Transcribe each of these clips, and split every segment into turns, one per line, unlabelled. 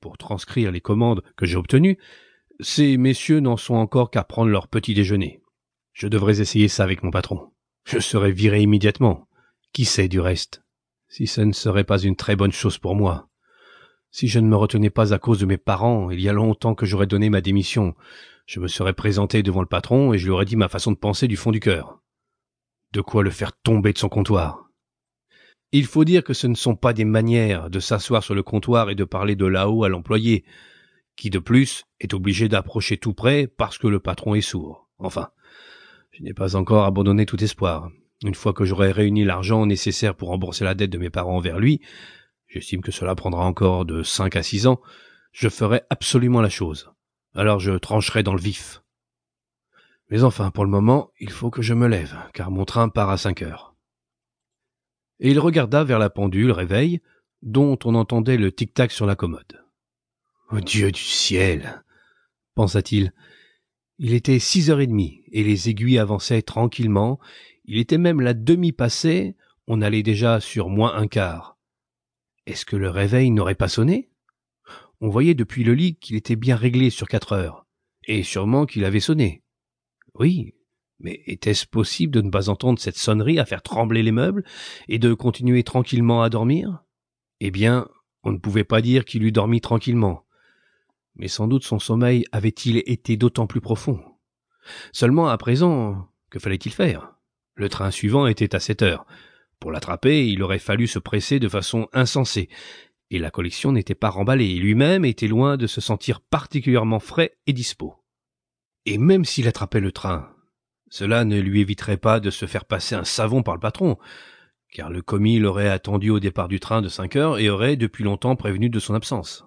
pour transcrire les commandes que j'ai obtenues, ces messieurs n'en sont encore qu'à prendre leur petit déjeuner. Je devrais essayer ça avec mon patron. Je serais viré immédiatement. Qui sait du reste? Si ce ne serait pas une très bonne chose pour moi. Si je ne me retenais pas à cause de mes parents, il y a longtemps que j'aurais donné ma démission. Je me serais présenté devant le patron et je lui aurais dit ma façon de penser du fond du cœur. De quoi le faire tomber de son comptoir. Il faut dire que ce ne sont pas des manières de s'asseoir sur le comptoir et de parler de là-haut à l'employé, qui de plus est obligé d'approcher tout près parce que le patron est sourd. Enfin, je n'ai pas encore abandonné tout espoir. Une fois que j'aurai réuni l'argent nécessaire pour rembourser la dette de mes parents envers lui, j'estime que cela prendra encore de cinq à six ans, je ferai absolument la chose. Alors je trancherai dans le vif. Mais enfin, pour le moment, il faut que je me lève, car mon train part à cinq heures. Et il regarda vers la pendule réveil, dont on entendait le tic-tac sur la commode. Oh Dieu du ciel pensa-t-il, il était six heures et demie, et les aiguilles avançaient tranquillement. Il était même la demi passée, on allait déjà sur moins un quart. Est-ce que le réveil n'aurait pas sonné? On voyait depuis le lit qu'il était bien réglé sur quatre heures, et sûrement qu'il avait sonné. Oui, mais était-ce possible de ne pas entendre cette sonnerie à faire trembler les meubles, et de continuer tranquillement à dormir? Eh bien, on ne pouvait pas dire qu'il eût dormi tranquillement mais sans doute son sommeil avait-il été d'autant plus profond. Seulement à présent, que fallait-il faire? Le train suivant était à sept heures. Pour l'attraper, il aurait fallu se presser de façon insensée, et la collection n'était pas remballée, lui-même était loin de se sentir particulièrement frais et dispos. Et même s'il attrapait le train, cela ne lui éviterait pas de se faire passer un savon par le patron, car le commis l'aurait attendu au départ du train de cinq heures et aurait depuis longtemps prévenu de son absence.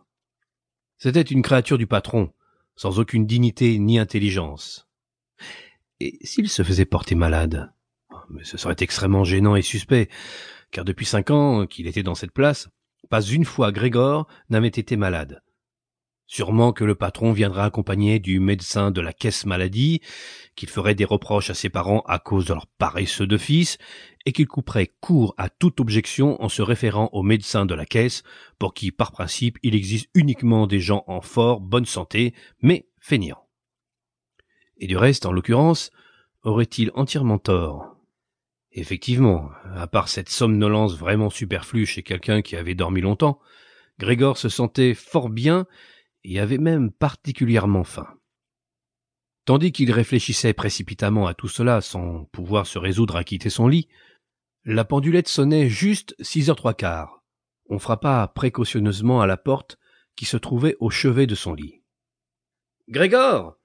C'était une créature du patron, sans aucune dignité ni intelligence. Et s'il se faisait porter malade? Mais ce serait extrêmement gênant et suspect, car depuis cinq ans qu'il était dans cette place, pas une fois Grégor n'avait été malade. Sûrement que le patron viendrait accompagné du médecin de la caisse maladie, qu'il ferait des reproches à ses parents à cause de leur paresseux de fils, et qu'il couperait court à toute objection en se référant au médecin de la caisse, pour qui, par principe, il existe uniquement des gens en fort bonne santé, mais feignants. Et du reste, en l'occurrence, aurait-il entièrement tort? Effectivement, à part cette somnolence vraiment superflue chez quelqu'un qui avait dormi longtemps, Grégor se sentait fort bien et avait même particulièrement faim. Tandis qu'il réfléchissait précipitamment à tout cela sans pouvoir se résoudre à quitter son lit, la pendulette sonnait juste six heures trois quarts. On frappa précautionneusement à la porte qui se trouvait au chevet de son lit. Grégor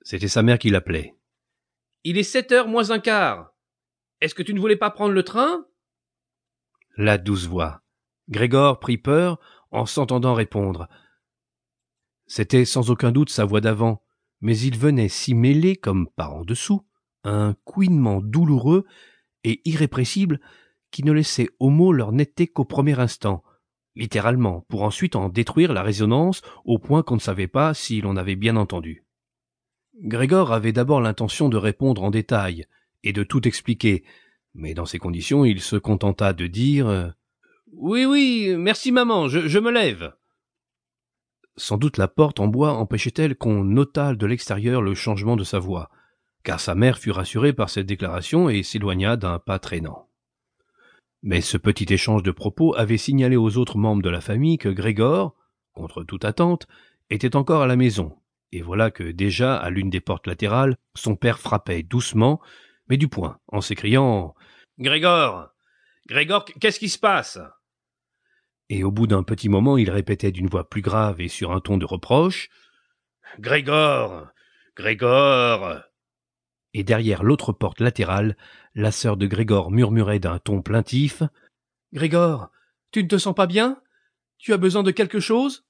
C'était sa mère qui l'appelait. Il est sept heures moins un quart. Est-ce que tu ne voulais pas prendre le train? La douce voix. Grégor prit peur en s'entendant répondre. C'était sans aucun doute sa voix d'avant, mais il venait s'y mêler comme par en dessous un couinement douloureux et irrépressible qui ne laissait aux mots leur netteté qu'au premier instant, littéralement, pour ensuite en détruire la résonance au point qu'on ne savait pas si l'on avait bien entendu. Grégor avait d'abord l'intention de répondre en détail et de tout expliquer, mais dans ces conditions il se contenta de dire Oui, oui, merci maman, je me lève. Sans doute la porte en bois empêchait-elle qu'on notât de l'extérieur le changement de sa voix, car sa mère fut rassurée par cette déclaration et s'éloigna d'un pas traînant. Mais ce petit échange de propos avait signalé aux autres membres de la famille que Grégor, contre toute attente, était encore à la maison, et voilà que déjà à l'une des portes latérales, son père frappait doucement, mais du poing, en s'écriant Grégor. Grégor, qu'est-ce qui se passe? Et au bout d'un petit moment il répétait d'une voix plus grave et sur un ton de reproche. Grégor. Grégor et derrière l'autre porte latérale, la sœur de Grégor murmurait d'un ton plaintif. Grégor, tu ne te sens pas bien? Tu as besoin de quelque chose?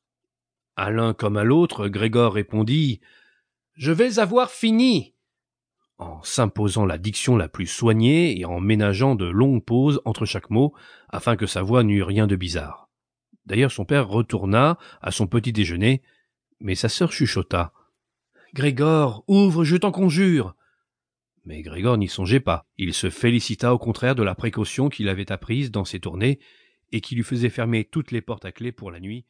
À l'un comme à l'autre, Grégor répondit. Je vais avoir fini. En s'imposant la diction la plus soignée et en ménageant de longues pauses entre chaque mot, afin que sa voix n'eût rien de bizarre. D'ailleurs son père retourna à son petit déjeuner, mais sa sœur chuchota. Grégor, ouvre, je t'en conjure. Mais Grégor n'y songeait pas. Il se félicita au contraire de la précaution qu'il avait apprise dans ses tournées et qui lui faisait fermer toutes les portes à clé pour la nuit